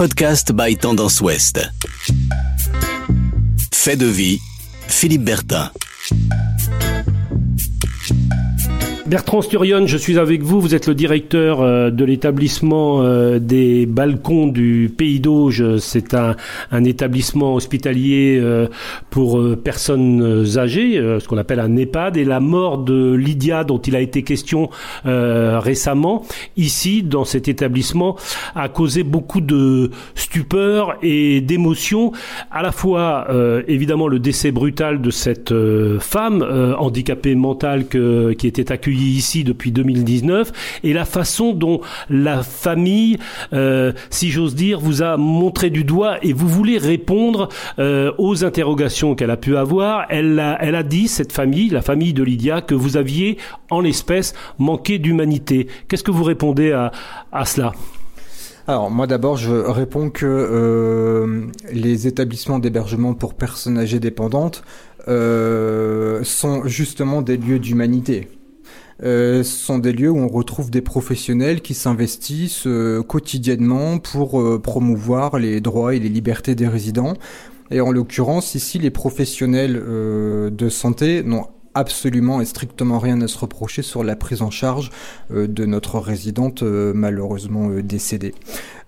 podcast by Tendance Ouest. Fait de vie, Philippe Bertin. Bertrand Sturion, je suis avec vous. Vous êtes le directeur euh, de l'établissement euh, des balcons du Pays d'Auge. C'est un, établissement hospitalier euh, pour personnes âgées, ce qu'on appelle un EHPAD. Et la mort de Lydia, dont il a été question récemment, ici, dans cet établissement, a causé beaucoup de stupeur et d'émotion. À la fois, évidemment, le décès brutal de cette femme handicapée mentale qui était accueillie ici depuis 2019 et la façon dont la famille, euh, si j'ose dire, vous a montré du doigt et vous voulez répondre euh, aux interrogations qu'elle a pu avoir. Elle a, dit, cette famille, la famille de Lydia, que vous aviez, en l'espèce, manqué d'humanité. Qu'est-ce que vous répondez à, cela? Alors moi d'abord je réponds que euh, les établissements d'hébergement pour personnes âgées dépendantes sont justement des lieux d'humanité. Euh, ce sont des lieux où on retrouve des professionnels qui s'investissent euh, quotidiennement pour euh, promouvoir les droits et les libertés des résidents. Et en l'occurrence, ici, les professionnels de santé n'ont absolument et strictement rien à se reprocher sur la prise en charge de notre résidente malheureusement décédée.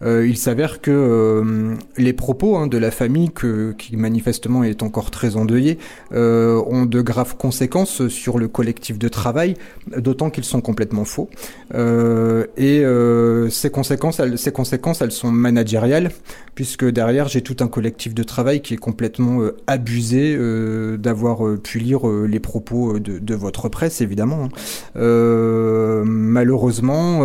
Euh, il s'avère que euh, les propos hein, de la famille, qui manifestement est encore très endeuillée, euh, ont de graves conséquences sur le collectif de travail, d'autant qu'ils sont complètement faux. et ces conséquences, elles, ces conséquences, elles sont managériales, puisque derrière j'ai tout un collectif de travail qui est complètement abusé d'avoir pu lire les propos de, de, votre presse, évidemment. Hein. malheureusement,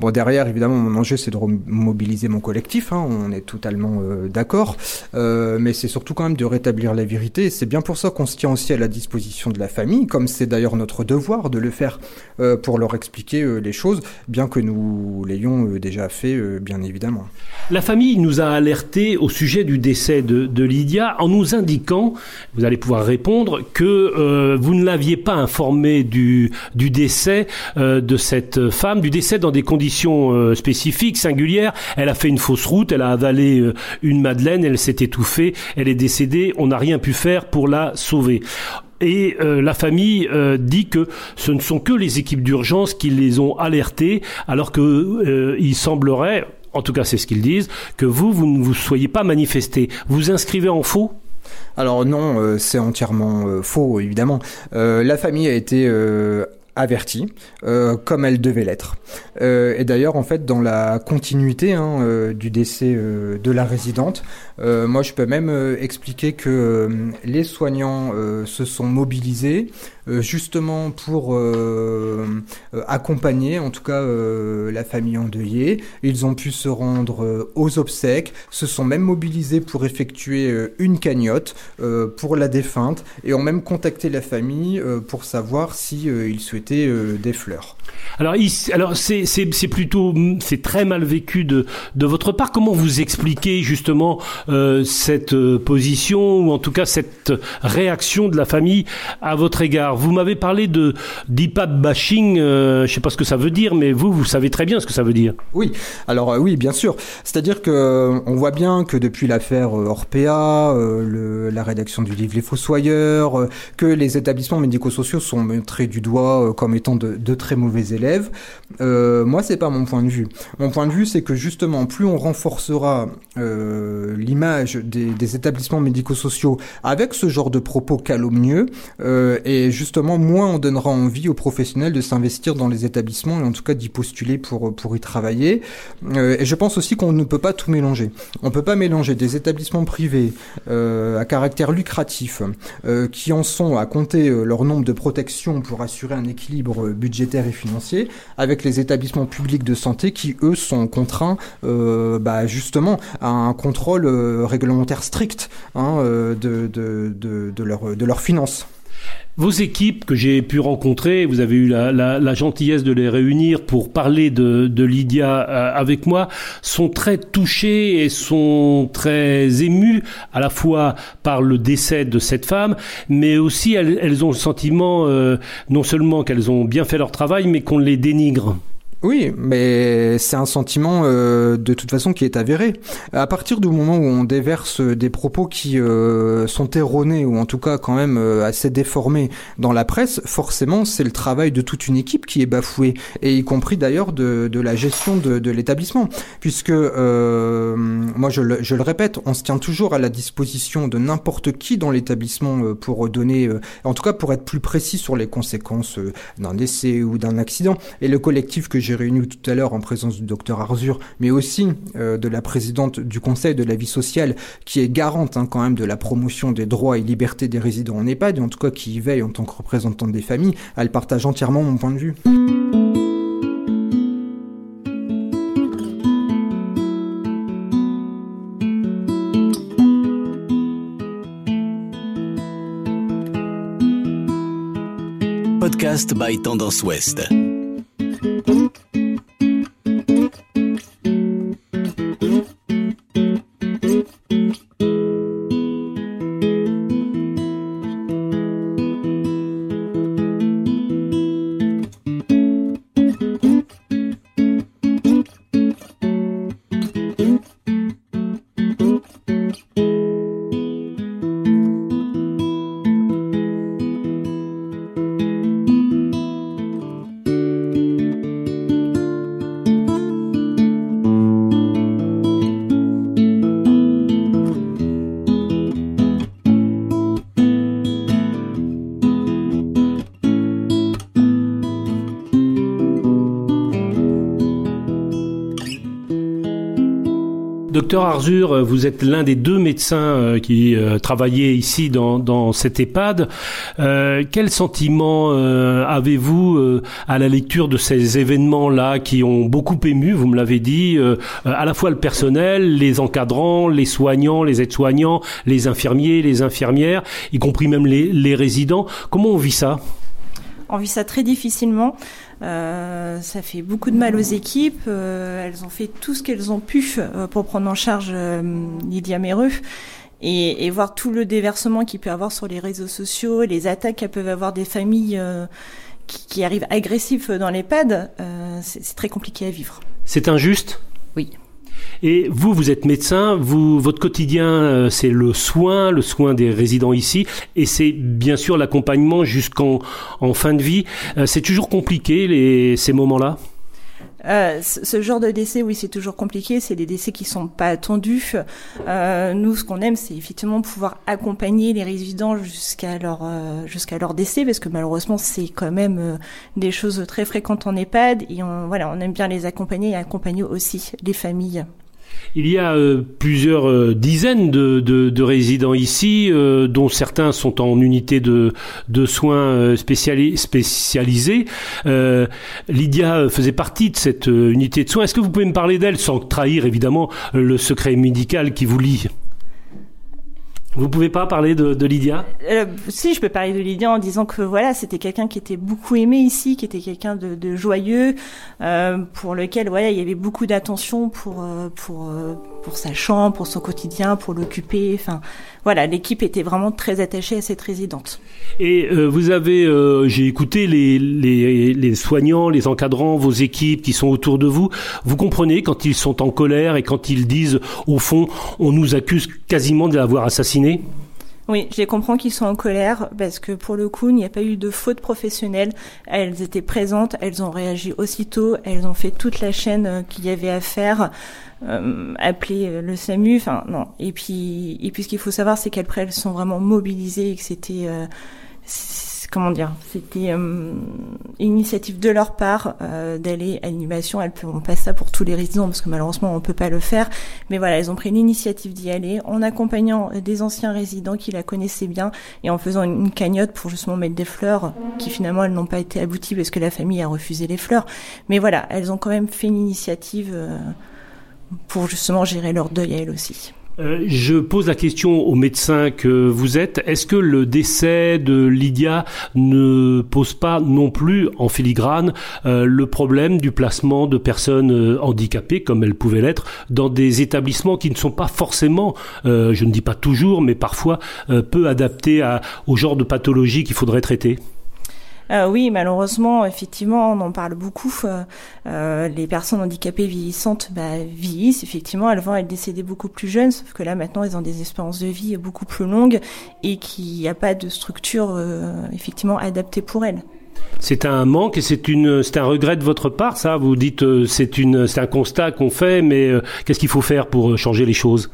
bon derrière évidemment mon enjeu c'est de mobiliser mon collectif, hein, on est totalement euh, d'accord, euh, mais c'est surtout quand même de rétablir la vérité. C'est bien pour ça qu'on se tient aussi à la disposition de la famille, comme c'est d'ailleurs notre devoir de le faire euh, pour leur expliquer les choses, bien que nous l'ayons déjà fait, bien évidemment. La famille nous a alerté au sujet du décès de, Lydia en nous indiquant, vous allez pouvoir répondre, que vous ne l'aviez pas informé du décès de cette femme, du décès dans des conditions spécifiques singulière. Elle a fait une fausse route, elle a avalé euh, une madeleine, elle s'est étouffée, elle est décédée, on n'a rien pu faire pour la sauver. Et euh, la famille euh, dit que ce ne sont que les équipes d'urgence qui les ont alertés, alors que semblerait, en tout cas c'est ce qu'ils disent, que vous, vous ne vous soyez pas manifesté. Vous inscrivez en faux? Alors non, c'est entièrement faux, évidemment. la famille a été avertie, euh, comme elle devait l'être. Euh, et d'ailleurs, en fait, dans la continuité hein, euh, du décès de la résidente, moi, je peux même expliquer que les soignants se sont mobilisés justement pour accompagner, en tout cas, la famille endeuillée. Ils ont pu se rendre aux obsèques, se sont même mobilisés pour effectuer une cagnotte pour la défunte et ont même contacté la famille pour savoir si ils souhaitaient euh, des fleurs. Alors, c'est, plutôt c'est très mal vécu de, votre part. Comment vous expliquez justement euh, cette euh, position ou en tout cas cette réaction de la famille à votre égard? Vous m'avez parlé de d'IPAD bashing. je ne sais pas ce que ça veut dire, mais vous vous savez très bien ce que ça veut dire. Oui. Alors oui, bien sûr. C'est-à-dire que on voit bien que depuis l'affaire Orpea, la rédaction du livre Les Fossoyeurs, que les établissements médico-sociaux sont montrés du doigt comme étant de, très mauvais élèves. Euh, moi, c'est pas mon point de vue. Mon point de vue, c'est que justement, plus on renforcera euh, l'image des, établissements médico-sociaux avec ce genre de propos calomnieux, euh, et justement, moins on donnera envie aux professionnels de s'investir dans les établissements et en tout cas d'y postuler pour y travailler. Euh, et je pense aussi qu'on ne peut pas tout mélanger. On peut pas mélanger des établissements privés euh, à caractère lucratif qui en sont à compter leur nombre de protections pour assurer un équilibre budgétaire et financier avec les établissements publics de santé qui, eux, sont contraints euh, bah, justement à un contrôle euh, réglementaire strict hein, euh, de, de, de, leur, de leurs finances. Vos équipes que j'ai pu rencontrer, vous avez eu la, gentillesse de les réunir pour parler de, Lydia euh, avec moi, sont très touchées et sont très émues à la fois par le décès de cette femme, mais aussi elles, elles ont le sentiment euh, non seulement qu'elles ont bien fait leur travail, mais qu'on les dénigre. Oui, mais c'est un sentiment euh, de toute façon qui est avéré. À partir du moment où on déverse des propos qui euh, sont erronés ou en tout cas quand même euh, assez déformés dans la presse, forcément c'est le travail de toute une équipe qui est bafoué, et y compris d'ailleurs de, de, la gestion de, de l'établissement, puisque moi je le, je le, répète, on se tient toujours à la disposition de n'importe qui dans l'établissement pour donner, en tout cas pour être plus précis sur les conséquences d'un décès ou d'un accident, et le collectif que j'ai réuni tout à l'heure en présence du docteur Arzur, mais aussi euh, de la présidente du Conseil de la vie sociale, qui est garante hein, quand même de la promotion des droits et libertés des résidents en EHPAD, et en tout cas qui y veille en tant que représentante des familles, elle partage entièrement mon point de vue. Podcast by Tendance Ouest. Docteur Arzur, euh, vous êtes l'un des deux médecins euh, qui euh, travaillaient ici dans, dans cet EHPAD. quel sentiment avez-vous à la lecture de ces événements-là qui ont beaucoup ému, vous me l'avez dit, à la fois le personnel, les encadrants, les soignants, les aides-soignants, les infirmiers, les infirmières, y compris même les résidents. Comment on vit ça? On vit ça très difficilement. Euh, ça fait beaucoup de mal aux équipes. Euh, elles ont fait tout ce qu'elles ont pu euh, pour prendre en charge Lydia Méreux. Et, et, voir tout le déversement qu'il peut avoir sur les réseaux sociaux, les attaques qu'elles peuvent avoir des familles qui, qui, arrivent agressives dans les pads, c'est très compliqué à vivre. C'est injuste? Oui. Et vous, vous êtes médecin, vous, votre quotidien, euh, c'est le soin, le soin des résidents ici, et c'est bien sûr l'accompagnement jusqu'en en fin de vie. Euh, c'est toujours compliqué les, ces moments-là? Euh, ce genre de décès, oui, c'est toujours compliqué. C'est des décès qui sont pas attendus. Euh, nous, ce qu'on aime, c'est effectivement pouvoir accompagner les résidents jusqu'à leur euh, jusqu'à leur décès, parce que malheureusement, c'est quand même des choses très fréquentes en EHPAD. Et on, voilà, on aime bien les accompagner et accompagner aussi les familles. Il y a euh, plusieurs euh, dizaines de, de, de, résidents ici, euh, dont certains sont en unité de soins spécialisés. Lydia faisait partie de cette unité de soins. Est-ce que vous pouvez me parler d'elle sans trahir évidemment le secret médical qui vous lie? Vous pouvez pas parler de, Lydia? Euh, Si, je peux parler de Lydia en disant que voilà, c'était quelqu'un qui était beaucoup aimé ici, qui était quelqu'un de, de, joyeux, euh, pour lequel voilà, il y avait beaucoup d'attention pour euh, pour euh, pour sa chambre, pour son quotidien, pour l'occuper. Enfin, voilà, l'équipe était vraiment très attachée à cette résidente. Et euh, vous avez, euh, j'ai écouté les, les, les soignants, les encadrants, vos équipes qui sont autour de vous. Vous comprenez quand ils sont en colère et quand ils disent, au fond, on nous accuse quasiment de l'avoir assassiné? Oui, je les comprends qu'ils sont en colère parce que pour le coup, il n'y a pas eu de faute professionnelle. Elles étaient présentes, elles ont réagi aussitôt, elles ont fait toute la chaîne euh, qu'il y avait à faire, euh, appeler euh, le SAMU, enfin non. Et puis, et puis ce qu'il faut savoir, c'est qu'après elles sont vraiment mobilisées et que c'était euh, comment dire, c'était euh, une initiative de leur part euh, d'aller à l'animation. Elles font pas ça pour tous les résidents parce que malheureusement on peut pas le faire. Mais voilà, elles ont pris l'initiative d'y aller en accompagnant des anciens résidents qui la connaissaient bien et en faisant une, cagnotte pour justement mettre des fleurs qui finalement elles n'ont pas été abouties parce que la famille a refusé les fleurs. Mais voilà, elles ont quand même fait une initiative euh, pour justement gérer leur deuil à elles aussi. Euh, je pose la question aux médecins que vous êtes. Est-ce que le décès de Lydia ne pose pas non plus en filigrane euh, le problème du placement de personnes euh, handicapées, comme elles pouvaient l'être, dans des établissements qui ne sont pas forcément, je ne dis pas toujours, mais parfois peu adaptés au genre de pathologie qu'il faudrait traiter? Euh, oui, malheureusement, effectivement, on en parle beaucoup. Euh, euh, les personnes handicapées vieillissantes bah, vieillissent, effectivement, elles vont être décédées beaucoup plus jeunes, sauf que là, maintenant, elles ont des espérances de vie beaucoup plus longues et qu'il n'y a pas de structure, effectivement, adaptée pour elles. C'est un manque et c'est une, c'est un regret de votre part, ça? Vous dites, c'est une, c'est un constat qu'on fait, mais qu'est-ce qu'il faut faire pour changer les choses?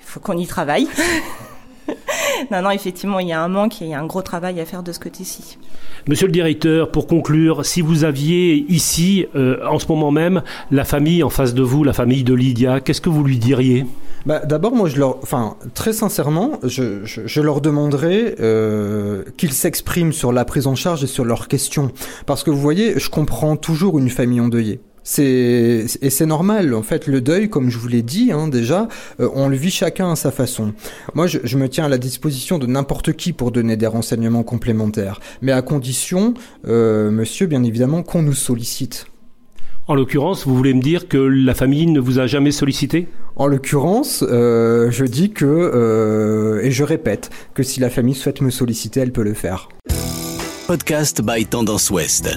Il faut qu'on y travaille. non, non, effectivement, il y a un manque et il y a un gros travail à faire de ce côté-ci. Monsieur le directeur, pour conclure, si vous aviez ici, euh, en ce moment même, la famille en face de vous, la famille de Lydia, qu'est-ce que vous lui diriez? Bah, D'abord, moi, je leur, enfin, très sincèrement, je, je, je leur demanderais euh, qu'ils s'expriment sur la prise en charge et sur leurs questions. Parce que vous voyez, je comprends toujours une famille endeuillée. C'est et c'est normal en fait le deuil comme je vous l'ai dit hein, déjà euh, on le vit chacun à sa façon. Moi je, je me tiens à la disposition de n'importe qui pour donner des renseignements complémentaires mais à condition euh, monsieur bien évidemment qu'on nous sollicite. En l'occurrence, vous voulez me dire que la famille ne vous a jamais sollicité? En l'occurrence, euh, je dis que, euh, et je répète, que si la famille souhaite me solliciter, elle peut le faire. Podcast by Tendance Ouest.